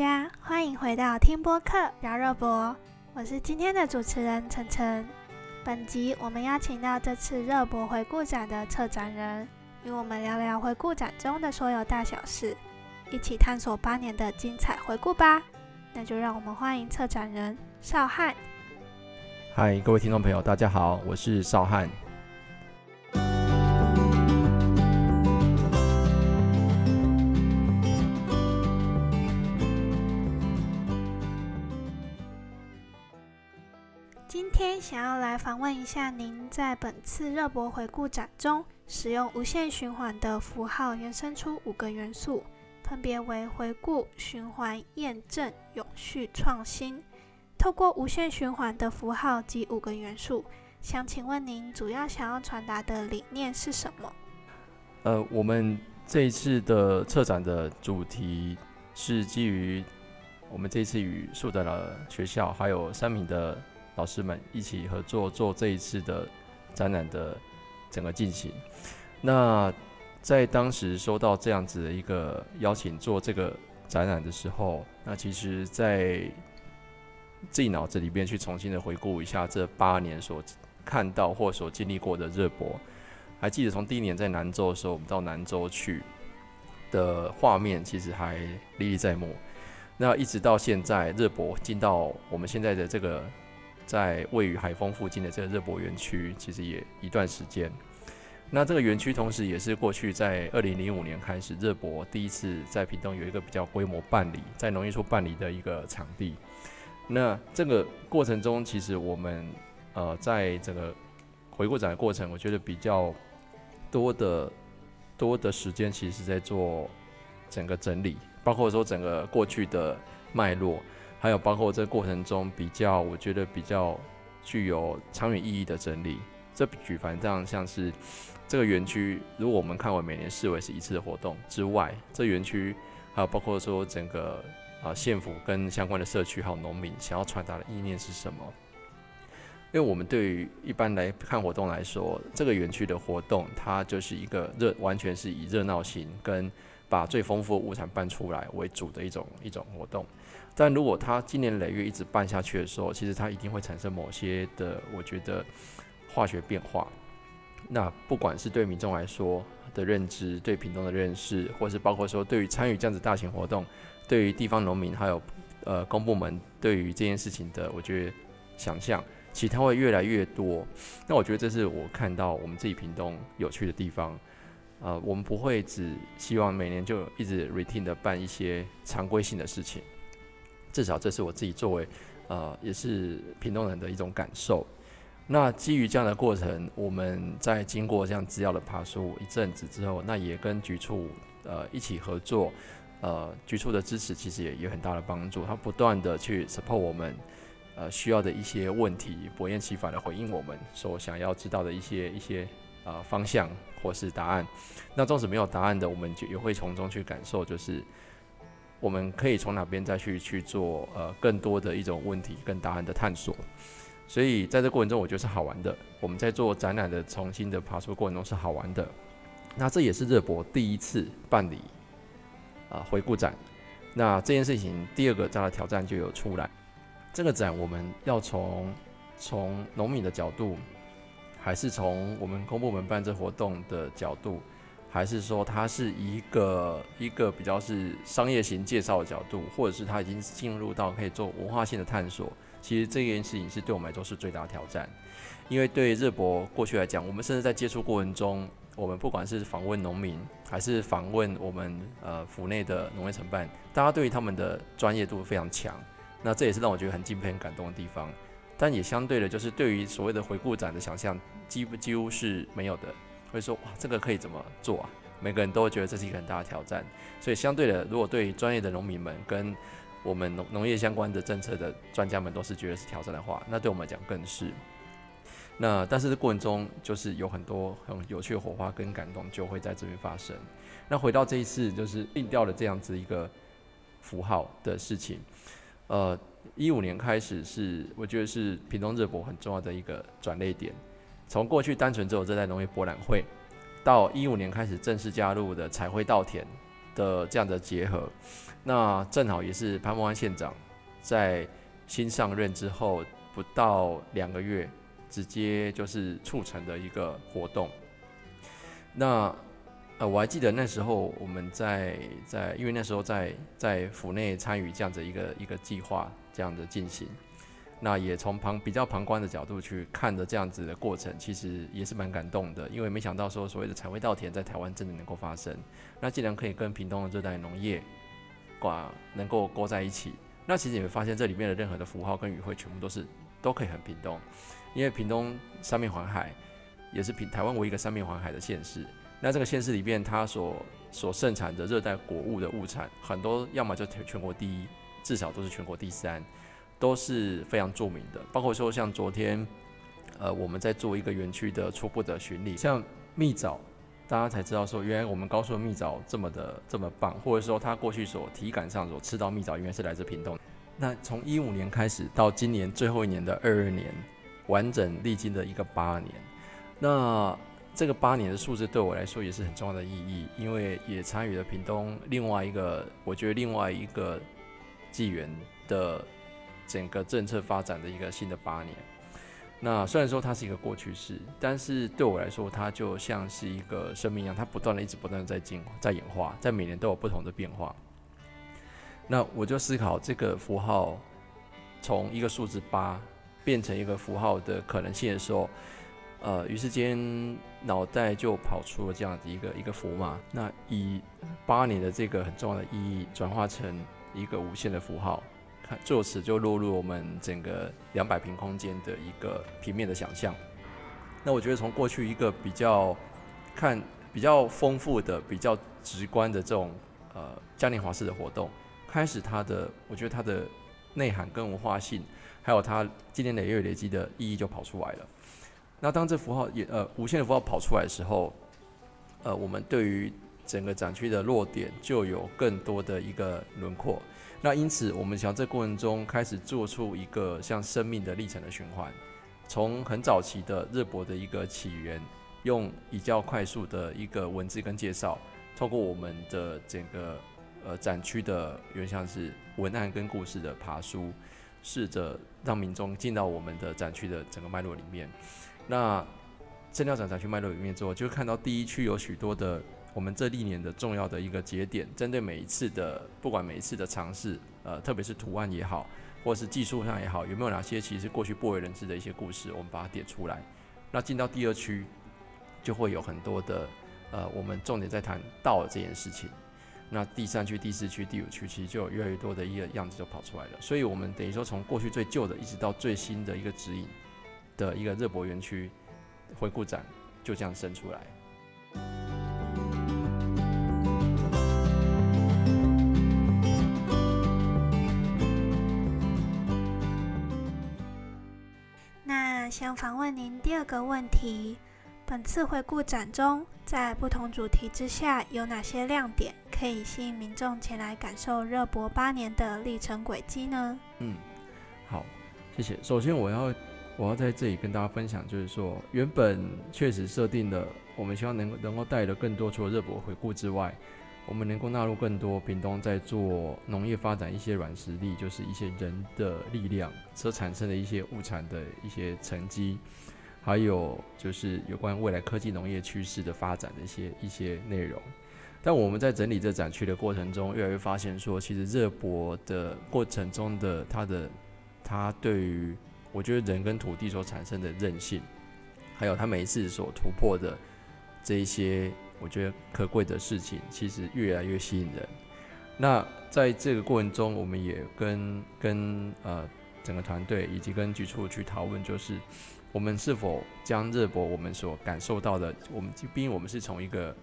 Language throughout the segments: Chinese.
家，欢迎回到听播客聊热博，我是今天的主持人晨晨。本集我们邀请到这次热播回顾展的策展人，与我们聊聊回顾展中的所有大小事，一起探索八年的精彩回顾吧。那就让我们欢迎策展人邵汉。嗨，各位听众朋友，大家好，我是邵汉。今天想要来访问一下您，在本次热博回顾展中，使用无限循环的符号延伸出五个元素，分别为回顾、循环、验证、永续、创新。透过无限循环的符号及五个元素，想请问您主要想要传达的理念是什么？呃，我们这一次的策展的主题是基于我们这次与树德的学校还有三名的老师们一起合作做这一次的展览的整个进行。那在当时收到这样子的一个邀请做这个展览的时候，那其实，在自己脑子里边去重新的回顾一下这八年所看到或所经历过的热播，还记得从第一年在南州的时候，我们到南州去的画面，其实还历历在目。那一直到现在，热博进到我们现在的这个在位于海丰附近的这个热博园区，其实也一段时间。那这个园区同时也是过去在二零零五年开始，热博第一次在屏东有一个比较规模办理，在农业处办理的一个场地。那这个过程中，其实我们呃，在整个回顾展的过程，我觉得比较多的多的时间，其实在做整个整理，包括说整个过去的脉络，还有包括这个过程中比较，我觉得比较具有长远意义的整理。这举凡这样像是这个园区，如果我们看为每年视为是一次的活动之外，这园区还有包括说整个。啊，县府跟相关的社区还有农民想要传达的意念是什么？因为我们对于一般来看活动来说，这个园区的活动它就是一个热，完全是以热闹性跟把最丰富的物产办出来为主的一种一种活动。但如果它今年累月一直办下去的时候，其实它一定会产生某些的，我觉得化学变化。那不管是对民众来说的认知，对屏东的认识，或是包括说对于参与这样子大型活动。对于地方农民还有呃公部门对于这件事情的，我觉得想象，其实它会越来越多。那我觉得这是我看到我们自己屏东有趣的地方。呃，我们不会只希望每年就一直 routine 的办一些常规性的事情，至少这是我自己作为呃也是屏东人的一种感受。那基于这样的过程，我们在经过这样资料的爬梳一阵子之后，那也跟局处呃一起合作。呃，局处的支持其实也有很大的帮助，他不断的去 support 我们，呃，需要的一些问题，不厌其烦的回应我们所想要知道的一些一些呃方向或是答案。那纵使没有答案的，我们就也会从中去感受，就是我们可以从哪边再去去做呃更多的一种问题跟答案的探索。所以在这过程中，我觉得是好玩的。我们在做展览的重新的爬出过程中是好玩的。那这也是热博第一次办理。啊，回顾展，那这件事情第二个大的挑战就有出来。这个展我们要从从农民的角度，还是从我们公部门办这活动的角度，还是说它是一个一个比较是商业型介绍的角度，或者是它已经进入到可以做文化性的探索？其实这件事情是对我们来说是最大挑战，因为对热博过去来讲，我们甚至在接触过程中。我们不管是访问农民，还是访问我们呃府内的农业承办，大家对于他们的专业度非常强。那这也是让我觉得很敬佩、很感动的地方。但也相对的，就是对于所谓的回顾展的想象，几乎几乎是没有的。会说哇，这个可以怎么做啊？每个人都会觉得这是一个很大的挑战。所以相对的，如果对专业的农民们跟我们农农业相关的政策的专家们都是觉得是挑战的话，那对我们来讲更是。那但是这过程中，就是有很多很有趣的火花跟感动就会在这边发生。那回到这一次，就是定调的这样子一个符号的事情。呃，一五年开始是我觉得是屏东热博很重要的一个转捩点。从过去单纯只有热带农业博览会，到一五年开始正式加入的彩绘稻田的这样的结合。那正好也是潘孟安县长在新上任之后不到两个月，直接就是促成的一个活动。那呃，我还记得那时候我们在在，因为那时候在在府内参与这样子一个一个计划这样的进行，那也从旁比较旁观的角度去看的这样子的过程，其实也是蛮感动的，因为没想到说所谓的彩绘稻田在台湾真的能够发生，那既然可以跟屏东的热带农业挂能够勾在一起，那其实你会发现这里面的任何的符号跟语汇全部都是都可以很屏东，因为屏东三面环海，也是屏台湾唯一一个三面环海的县市。那这个县市里面，它所所盛产的热带果物的物产很多，要么就全国第一，至少都是全国第三，都是非常著名的。包括说像昨天，呃，我们在做一个园区的初步的巡礼，像蜜枣，大家才知道说，原来我们高速的蜜枣这么的这么棒，或者说他过去所体感上所吃到蜜枣，原来是来自屏东。那从一五年开始到今年最后一年的二二年，完整历经的一个八年，那。这个八年的数字对我来说也是很重要的意义，因为也参与了屏东另外一个，我觉得另外一个纪元的整个政策发展的一个新的八年。那虽然说它是一个过去式，但是对我来说，它就像是一个生命一样，它不断的一直不断的在进在演化，在每年都有不同的变化。那我就思考这个符号从一个数字八变成一个符号的可能性的时候。呃，于是间脑袋就跑出了这样的一个一个符码。那以八年的这个很重要的意义转化成一个无限的符号，看就此就落入我们整个两百平空间的一个平面的想象。那我觉得从过去一个比较看比较丰富的、比较直观的这种呃嘉年华式的活动，开始它的我觉得它的内涵跟文化性，还有它今年累月累积的意义就跑出来了。那当这符号也呃无限的符号跑出来的时候，呃，我们对于整个展区的落点就有更多的一个轮廓。那因此，我们想这过程中开始做出一个像生命的历程的循环，从很早期的热博的一个起源，用比较快速的一个文字跟介绍，透过我们的整个呃展区的原像是文案跟故事的爬书，试着让民众进到我们的展区的整个脉络里面。那资料展展区脉络里面之后，就看到第一区有许多的我们这历年的重要的一个节点，针对每一次的不管每一次的尝试，呃，特别是图案也好，或是技术上也好，有没有哪些其实过去不为人知的一些故事，我们把它点出来。那进到第二区，就会有很多的呃，我们重点在谈道这件事情。那第三区、第四区、第五区，其实就有越来越多的一个样子就跑出来了。所以，我们等于说从过去最旧的，一直到最新的一个指引。的一个热博园区回顾展就这样生出来。想访问您第二个问题：本次回顾展中，在不同主题之下有哪些亮点，可以吸引民众前来感受热博八年的历程轨迹呢？嗯，好，谢谢。首先我要。我要在这里跟大家分享，就是说，原本确实设定的，我们希望能能够带的更多，除了热博回顾之外，我们能够纳入更多屏东在做农业发展一些软实力，就是一些人的力量所产生的一些物产的一些成绩，还有就是有关未来科技农业趋势的发展的一些一些内容。但我们在整理这展区的过程中，越来越发现说，其实热博的过程中的它的它对于我觉得人跟土地所产生的韧性，还有他每一次所突破的这一些，我觉得可贵的事情，其实越来越吸引人。那在这个过程中，我们也跟跟呃整个团队以及跟局处去讨论，就是我们是否将热博我们所感受到的，我们毕竟我们是从一个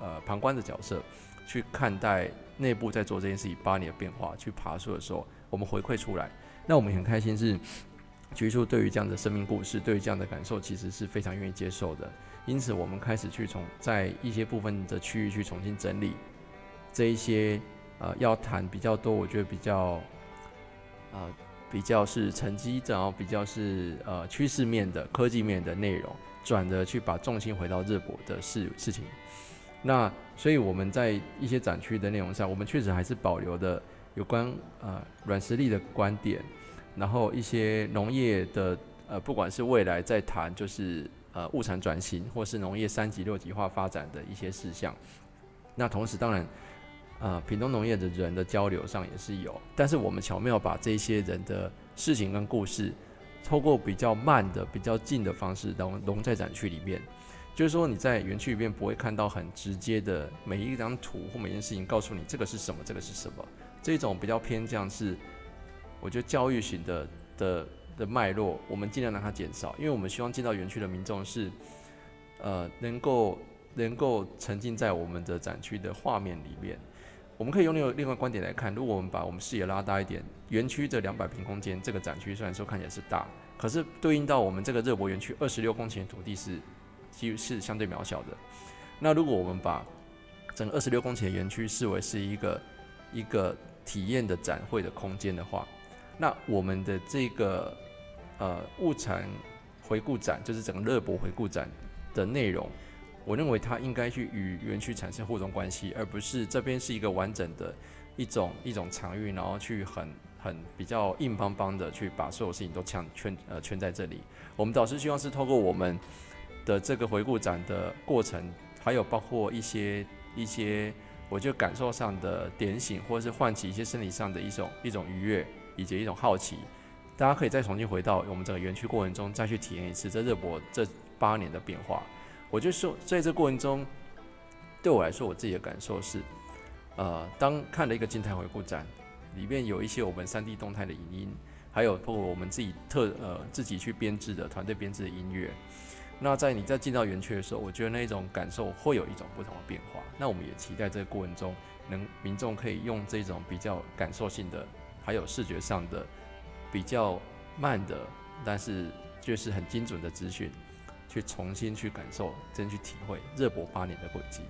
呃旁观的角色去看待内部在做这件事情八年的变化，去爬树的时候，我们回馈出来，那我们很开心是。局处对于这样的生命故事，对于这样的感受，其实是非常愿意接受的。因此，我们开始去从在一些部分的区域去重新整理这一些呃要谈比较多，我觉得比较呃比较是成绩，然后比较是呃趋势面的科技面的内容，转的去把重心回到热博的事事情。那所以我们在一些展区的内容上，我们确实还是保留的有关呃软实力的观点，然后一些农业的呃，不管是未来在谈就是呃物产转型，或是农业三级六级化发展的一些事项。那同时，当然，呃，屏东农业的人的交流上也是有，但是我们巧妙把这些人的事情跟故事，透过比较慢的、比较近的方式融融在展区里面。就是说，你在园区里面不会看到很直接的每一张图或每件事情告诉你这个是什么，这个是什么。这种比较偏向是，我觉得教育型的的的脉络，我们尽量让它减少，因为我们希望进到园区的民众是，呃，能够能够沉浸在我们的展区的画面里面。我们可以用另另外观点来看，如果我们把我们视野拉大一点，园区的两百平空间这个展区虽然说看起来是大，可是对应到我们这个热博园区二十六公顷的土地是。其实是相对渺小的。那如果我们把整个二十六公顷的园区视为是一个一个体验的展会的空间的话，那我们的这个呃物产回顾展，就是整个热博回顾展的内容，我认为它应该去与园区产生互动关系，而不是这边是一个完整的一种一种场域，然后去很很比较硬邦邦的去把所有事情都圈圈呃圈在这里。我们导师希望是透过我们。的这个回顾展的过程，还有包括一些一些，我觉得感受上的点醒，或者是唤起一些生理上的一种一种愉悦，以及一种好奇，大家可以再重新回到我们整个园区过程中，再去体验一次这热博这八年的变化。我就说，在这过程中，对我来说，我自己的感受是，呃，当看了一个静态回顾展，里面有一些我们三 D 动态的影音，还有包括我们自己特呃自己去编制的团队编制的音乐。那在你在进到园区的时候，我觉得那种感受会有一种不同的变化。那我们也期待这个过程中，能民众可以用这种比较感受性的，还有视觉上的比较慢的，但是就是很精准的资讯，去重新去感受，真去体会热博八年的轨迹。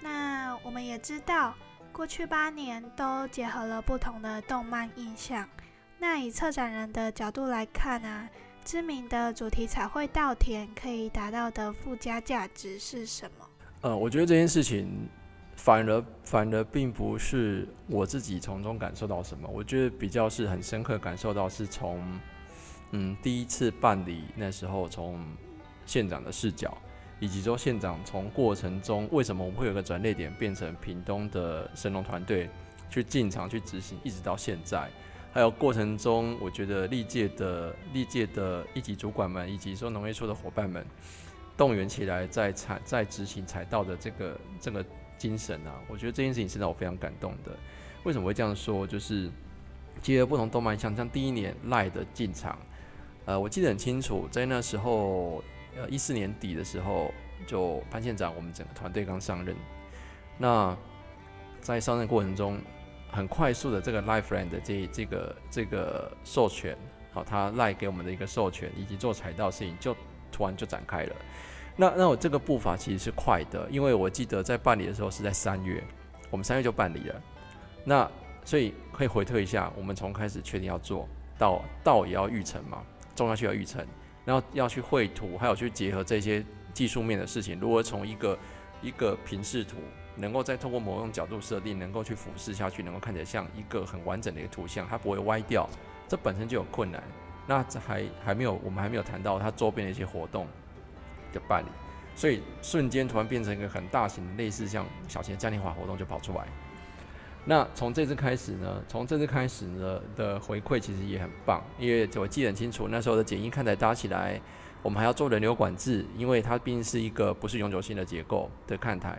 那我们也知道过去八年都结合了不同的动漫印象。那以策展人的角度来看啊，知名的主题彩绘稻田可以达到的附加价值是什么？呃，我觉得这件事情反而反而并不是我自己从中感受到什么，我觉得比较是很深刻感受到是从嗯第一次办理那时候从县长的视角。以及说县长从过程中为什么我们会有个转捩点，变成屏东的神农团队去进场去执行，一直到现在，还有过程中，我觉得历届的历届的一级主管们，以及说农业处的伙伴们，动员起来在采在执行采稻的这个这个精神啊，我觉得这件事情是让我非常感动的。为什么会这样说？就是结合不同动漫，像像第一年赖的进场，呃，我记得很清楚，在那时候。呃，一四年底的时候，就潘县长，我们整个团队刚上任。那在上任过程中，很快速的这个 Life Friend 的这这个这个授权，好，他赖给我们的一个授权，以及做采稻事情，就突然就展开了。那那我这个步伐其实是快的，因为我记得在办理的时候是在三月，我们三月就办理了。那所以可以回退一下，我们从开始确定要做到到也要预成嘛，种下去要预成。然后要去绘图，还有去结合这些技术面的事情。如何从一个一个平视图，能够再通过某种角度设定，能够去俯视下去，能够看起来像一个很完整的一个图像，它不会歪掉，这本身就有困难。那这还还没有，我们还没有谈到它周边的一些活动的办理，所以瞬间突然变成一个很大型的，类似像小型的嘉年华活动就跑出来。那从这次开始呢？从这次开始呢的回馈其实也很棒，因为我记得很清楚，那时候的简易看台搭起来，我们还要做人流管制，因为它毕竟是一个不是永久性的结构的看台。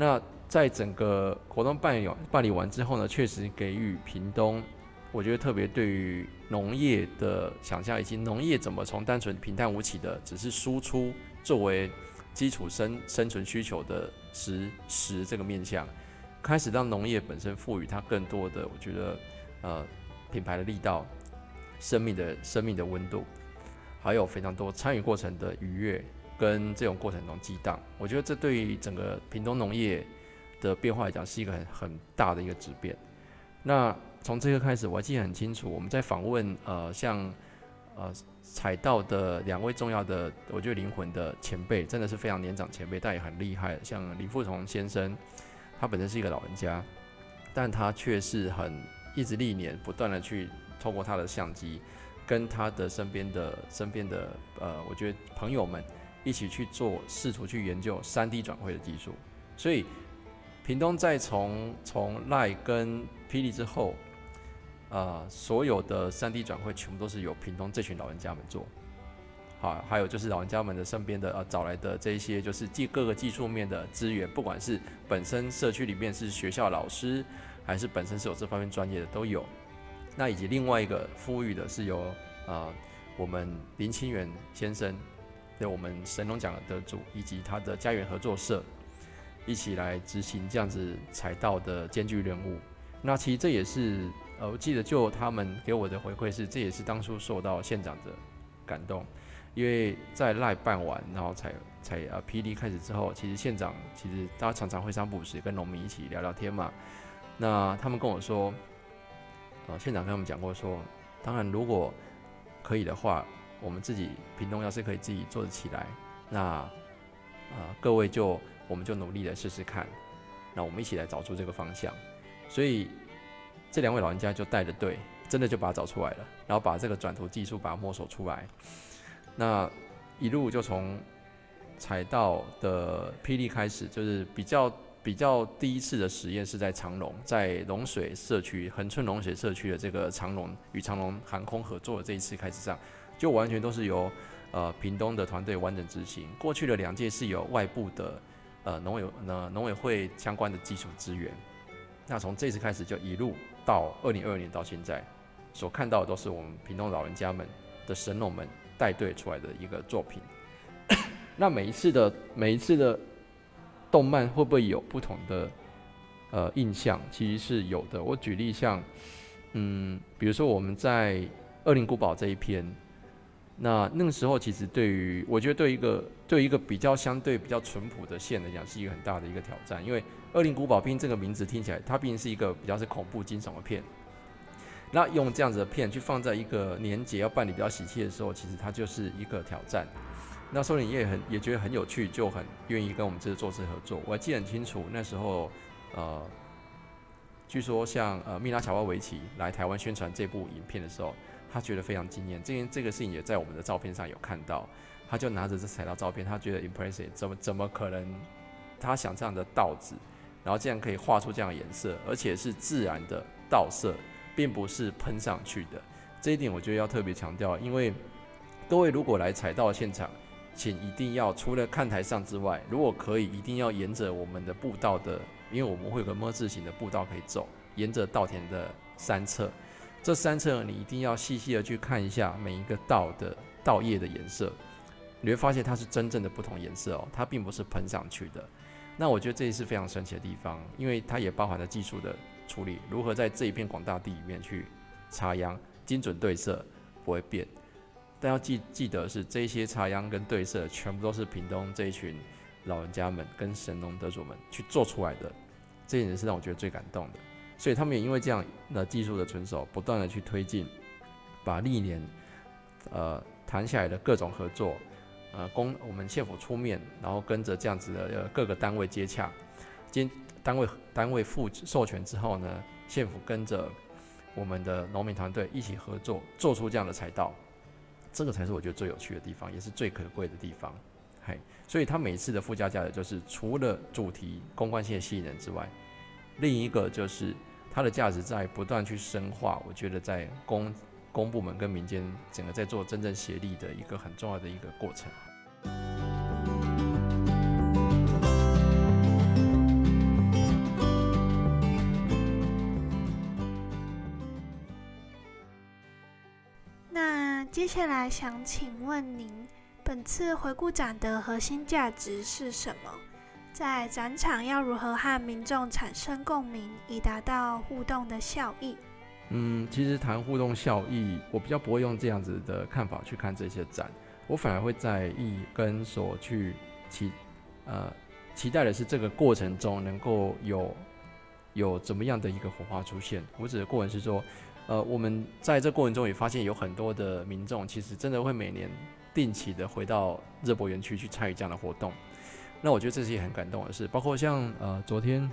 那在整个活动办理办理完之后呢，确实给予屏东，我觉得特别对于农业的想象，以及农业怎么从单纯平淡无奇的只是输出作为基础生生存需求的实实这个面向。开始让农业本身赋予它更多的，我觉得，呃，品牌的力道、生命的生命的温度，还有非常多参与过程的愉悦跟这种过程中激荡，我觉得这对于整个屏东农业的变化来讲是一个很很大的一个质变。那从这个开始，我还记得很清楚，我们在访问呃像呃踩到的两位重要的，我觉得灵魂的前辈，真的是非常年长前辈，但也很厉害，像李富从先生，他本身是一个老人家，但他却是很一直历年不断的去透过他的相机，跟他的身边的身边的呃，我觉得朋友们一起去做，试图去研究三 D 转绘的技术，所以。屏东在从从赖跟霹雳之后，呃，所有的三 D 转会全部都是由屏东这群老人家们做，好，还有就是老人家们的身边的呃找来的这一些就是技各个技术面的资源，不管是本身社区里面是学校老师，还是本身是有这方面专业的都有。那以及另外一个富裕的是由呃我们林清源先生，对我们神龙奖的得主，以及他的家园合作社。一起来执行这样子踩道的艰巨任务。那其实这也是，呃，我记得就他们给我的回馈是，这也是当初受到县长的感动，因为在赖办完，然后才才呃霹雳开始之后，其实县长其实大家常常会三不时跟农民一起聊聊天嘛。那他们跟我说，呃，县长跟他们讲过说，当然如果可以的话，我们自己屏东要是可以自己做得起来，那啊各位就。我们就努力的试试看，那我们一起来找出这个方向。所以这两位老人家就带着队，真的就把它找出来了，然后把这个转图技术把它摸索出来。那一路就从踩到的霹雳开始，就是比较比较第一次的实验是在长隆，在龙水社区横村龙水社区的这个长隆与长隆航空合作的这一次开始上，就完全都是由呃屏东的团队完整执行。过去的两届是有外部的。呃，农委呃农委会相关的技术资源，那从这次开始就一路到二零二二年到现在，所看到的都是我们屏东老人家们的神农们带队出来的一个作品。那每一次的每一次的动漫会不会有不同的呃印象？其实是有的。我举例像，嗯，比如说我们在二零古堡这一篇。那那个时候，其实对于我觉得，对一个对一个比较相对比较淳朴的县来讲，是一个很大的一个挑战。因为《恶灵古堡》毕竟这个名字听起来，它毕竟是一个比较是恐怖惊悚的片。那用这样子的片去放在一个年节要办理比较喜气的时候，其实它就是一个挑战。那所以也很也觉得很有趣，就很愿意跟我们这个作事合作。我还记得很清楚，那时候呃，据说像呃米拉乔瓦维奇来台湾宣传这部影片的时候。他觉得非常惊艳，这件这个事情也在我们的照片上有看到。他就拿着这彩刀照片，他觉得 impressive，怎么怎么可能？他想这样的稻子，然后竟然可以画出这样的颜色，而且是自然的稻色，并不是喷上去的。这一点我觉得要特别强调，因为各位如果来采稻现场，请一定要除了看台上之外，如果可以，一定要沿着我们的步道的，因为我们会有个么字形的步道可以走，沿着稻田的三侧。这三侧你一定要细细的去看一下每一个稻的稻叶的颜色，你会发现它是真正的不同颜色哦，它并不是喷上去的。那我觉得这也是非常神奇的地方，因为它也包含了技术的处理，如何在这一片广大地里面去插秧，精准对色不会变。但要记记得是这些插秧跟对色全部都是屏东这一群老人家们跟神农得主们去做出来的，这一点是让我觉得最感动的。所以他们也因为这样的技术的成熟，不断的去推进，把历年呃谈下来的各种合作，呃，公我们县府出面，然后跟着这样子的呃各个单位接洽，经单位单位付授权之后呢，县府跟着我们的农民团队一起合作，做出这样的彩道，这个才是我觉得最有趣的地方，也是最可贵的地方。嘿，所以他每次的附加价值就是除了主题公关性吸引人之外，另一个就是。它的价值在不断去深化，我觉得在公公部门跟民间整个在做真正协力的一个很重要的一个过程。那接下来想请问您，本次回顾展的核心价值是什么？在展场要如何和民众产生共鸣，以达到互动的效益？嗯，其实谈互动效益，我比较不会用这样子的看法去看这些展，我反而会在意跟所去期呃期待的是这个过程中能够有有怎么样的一个火花出现。我指的过程是说，呃，我们在这过程中也发现有很多的民众其实真的会每年定期的回到热博园区去参与这样的活动。那我觉得这是也很感动的事，包括像呃昨天，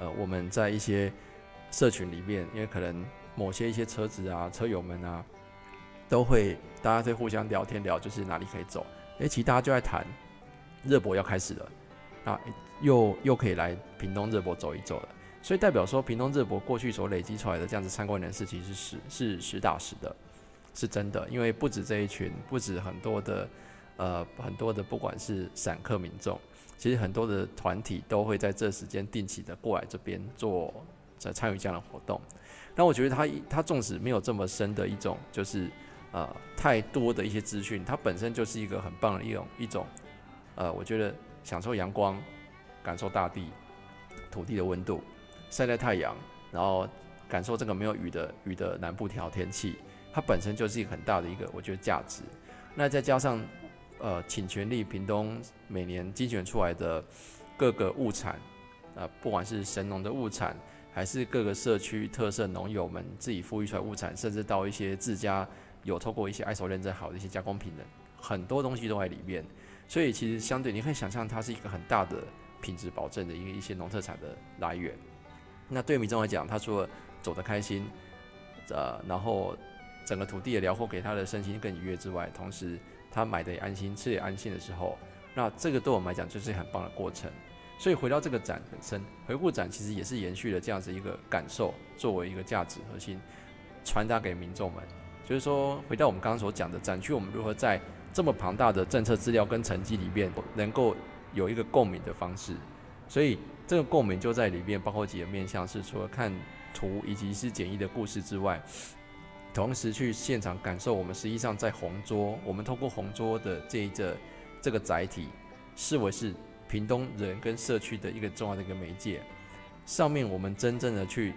呃我们在一些社群里面，因为可能某些一些车子啊、车友们啊，都会大家在互相聊天聊，就是哪里可以走。诶，其实大家就在谈热博要开始了，那又又可以来屏东热博走一走了。所以代表说，屏东热博过去所累积出来的这样子参观人士，其实是是实打实的，是真的。因为不止这一群，不止很多的。呃，很多的不管是散客民众，其实很多的团体都会在这时间定期的过来这边做，在参与这样的活动。那我觉得他他纵使没有这么深的一种，就是呃太多的一些资讯，它本身就是一个很棒的一种一种，呃，我觉得享受阳光，感受大地土地的温度，晒晒太阳，然后感受这个没有雨的雨的南部条天气，它本身就是一个很大的一个我觉得价值。那再加上。呃，请全力屏东每年精选出来的各个物产，啊，不管是神农的物产，还是各个社区特色农友们自己富裕出来物产，甚至到一些自家有透过一些 ISO 认证好的一些加工品的，很多东西都在里面。所以其实相对你可以想象，它是一个很大的品质保证的一个一些农特产的来源。那对民众来讲，他除了走得开心，呃，然后整个土地的辽阔给他的身心更愉悦之外，同时。他买的也安心，吃也安心的时候，那这个对我们来讲就是很棒的过程。所以回到这个展本身，回顾展其实也是延续了这样子一个感受，作为一个价值核心传达给民众们。就是说，回到我们刚刚所讲的展区，我们如何在这么庞大的政策资料跟成绩里面，能够有一个共鸣的方式。所以这个共鸣就在里面，包括几个面向，是除了看图以及是简易的故事之外。同时去现场感受，我们实际上在红桌，我们通过红桌的这一个这个载体，视为是屏东人跟社区的一个重要的一个媒介。上面我们真正的去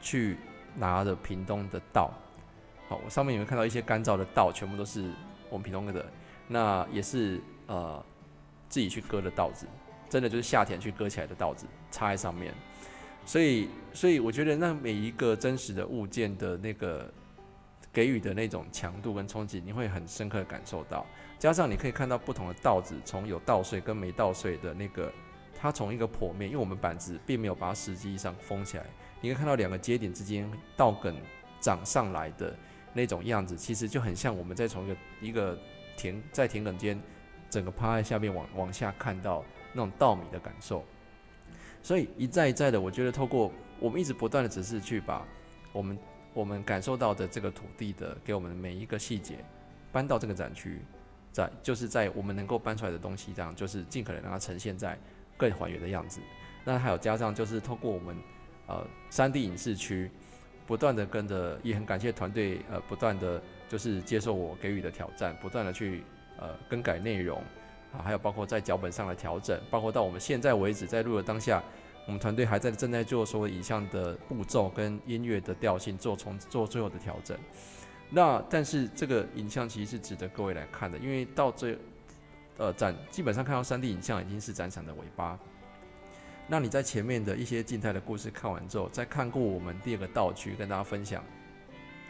去拿着屏东的稻，好，我上面你会看到一些干燥的稻，全部都是我们屏东的，那也是呃自己去割的稻子，真的就是夏天去割起来的稻子，插在上面。所以，所以我觉得那每一个真实的物件的那个。给予的那种强度跟冲击，你会很深刻的感受到。加上你可以看到不同的稻子，从有稻穗跟没稻穗的那个，它从一个坡面，因为我们板子并没有把它实际上封起来，你可以看到两个接点之间稻梗长上来的那种样子，其实就很像我们在从一个一个田在田埂间，整个趴在下面往往下看到那种稻米的感受。所以一再一再的，我觉得透过我们一直不断的只是去把我们。我们感受到的这个土地的给我们的每一个细节，搬到这个展区，在就是在我们能够搬出来的东西，这样就是尽可能让它呈现在更还原的样子。那还有加上就是透过我们呃三 D 影视区，不断的跟着，也很感谢团队呃不断的就是接受我给予的挑战，不断的去呃更改内容啊，还有包括在脚本上的调整，包括到我们现在为止在录的当下。我们团队还在正在做所有影像的步骤跟音乐的调性做重做最后的调整。那但是这个影像其实是值得各位来看的，因为到最呃展基本上看到三 D 影像已经是展场的尾巴。那你在前面的一些静态的故事看完之后，再看过我们第二个道区跟大家分享，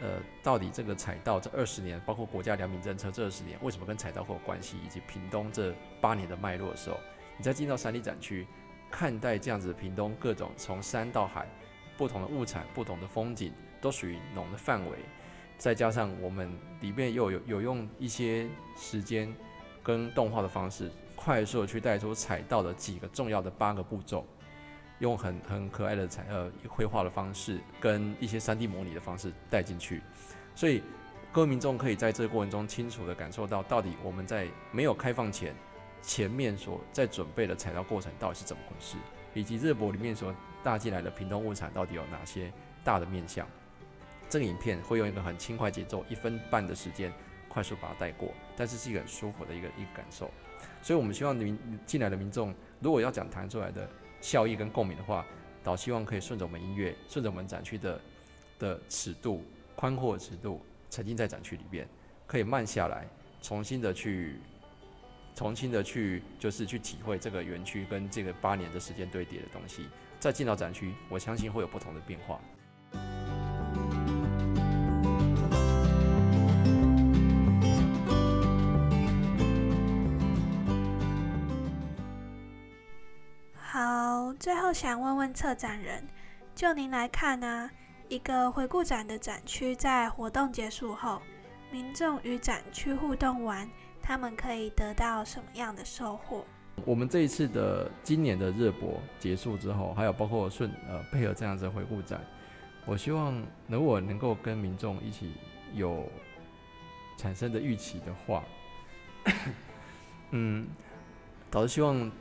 呃，到底这个彩道这二十年，包括国家良民政策这二十年，为什么跟彩道会有关系，以及屏东这八年的脉络的时候，你再进到三 D 展区。看待这样子，屏东各种从山到海，不同的物产、不同的风景，都属于农的范围。再加上我们里面又有有用一些时间跟动画的方式，快速的去带出采到的几个重要的八个步骤，用很很可爱的彩呃绘画的方式，跟一些 3D 模拟的方式带进去。所以各位民众可以在这个过程中清楚的感受到，到底我们在没有开放前。前面所在准备的材料过程到底是怎么回事，以及热博里面所带进来的屏东物产到底有哪些大的面向？这个影片会用一个很轻快节奏，一分半的时间快速把它带过，但是是一个很舒服的一个一个感受。所以我们希望民进来的民众，如果要讲弹出来的效益跟共鸣的话，倒希望可以顺着我们音乐，顺着我们展区的的尺度宽阔的尺度，沉浸在展区里边，可以慢下来，重新的去。重新的去就是去体会这个园区跟这个八年的时间堆叠的东西，再进到展区，我相信会有不同的变化。好，最后想问问策展人，就您来看呢，一个回顾展的展区在活动结束后，民众与展区互动完，他们可以得到什么样的收获？我们这一次的今年的热博结束之后，还有包括顺呃配合这样子的回顾展，我希望如果能够跟民众一起有产生的预期的话，嗯，导师希望。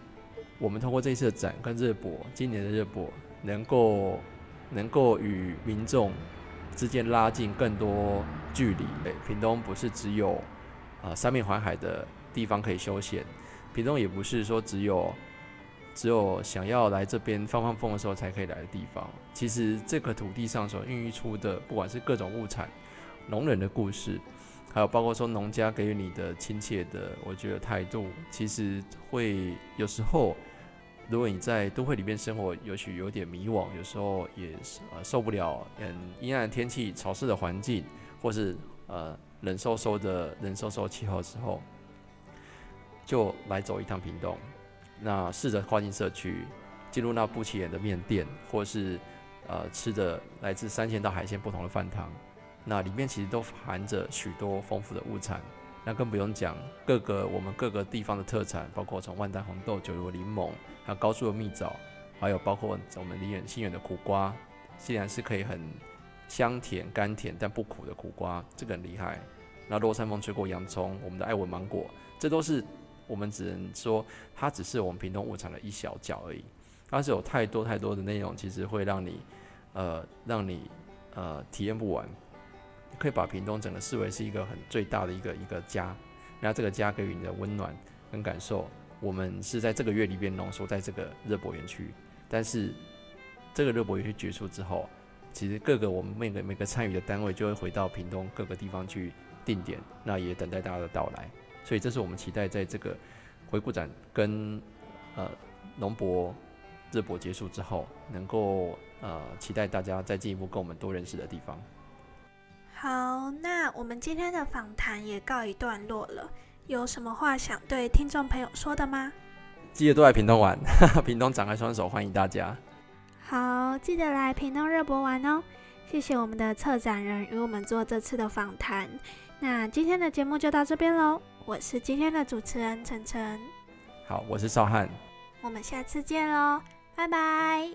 我们通过这一次的展跟热播，今年的热播能够能够与民众之间拉近更多距离。屏东不是只有啊三面环海的地方可以休闲，屏东也不是说只有只有想要来这边放放风的时候才可以来的地方。其实这个土地上所孕育出的，不管是各种物产、农人的故事。还有包括说农家给予你的亲切的，我觉得态度，其实会有时候，如果你在都会里面生活，也许有点迷惘，有时候也呃受不了嗯阴暗的天气、潮湿的环境，或是呃冷飕飕的冷飕飕气候之后，就来走一趟屏东，那试着跨进社区，进入那不起眼的面店，或是呃吃着来自三鲜到海鲜不同的饭堂。那里面其实都含着许多丰富的物产，那更不用讲各个我们各个地方的特产，包括从万丹红豆、九如柠檬，还有高树的蜜枣，还有包括我们离远新远的苦瓜，既然是可以很香甜甘甜但不苦的苦瓜，这个很厉害。那落山风吹过洋葱，我们的爱文芒果，这都是我们只能说它只是我们屏东物产的一小角而已，它是有太多太多的内容，其实会让你呃让你呃体验不完。可以把屏东整个视为是一个很最大的一个一个家，那这个家给予你的温暖跟感受，我们是在这个月里边浓缩在这个热博园区。但是这个热博园区结束之后，其实各个我们每个每个参与的单位就会回到屏东各个地方去定点，那也等待大家的到来。所以这是我们期待在这个回顾展跟呃农博日博结束之后，能够呃期待大家再进一步跟我们多认识的地方。好，那我们今天的访谈也告一段落了。有什么话想对听众朋友说的吗？记得都来屏东玩，屏东展开双手欢迎大家。好，记得来屏东热博玩哦。谢谢我们的策展人与我们做这次的访谈。那今天的节目就到这边喽。我是今天的主持人晨晨。好，我是邵汉。我们下次见喽，拜拜。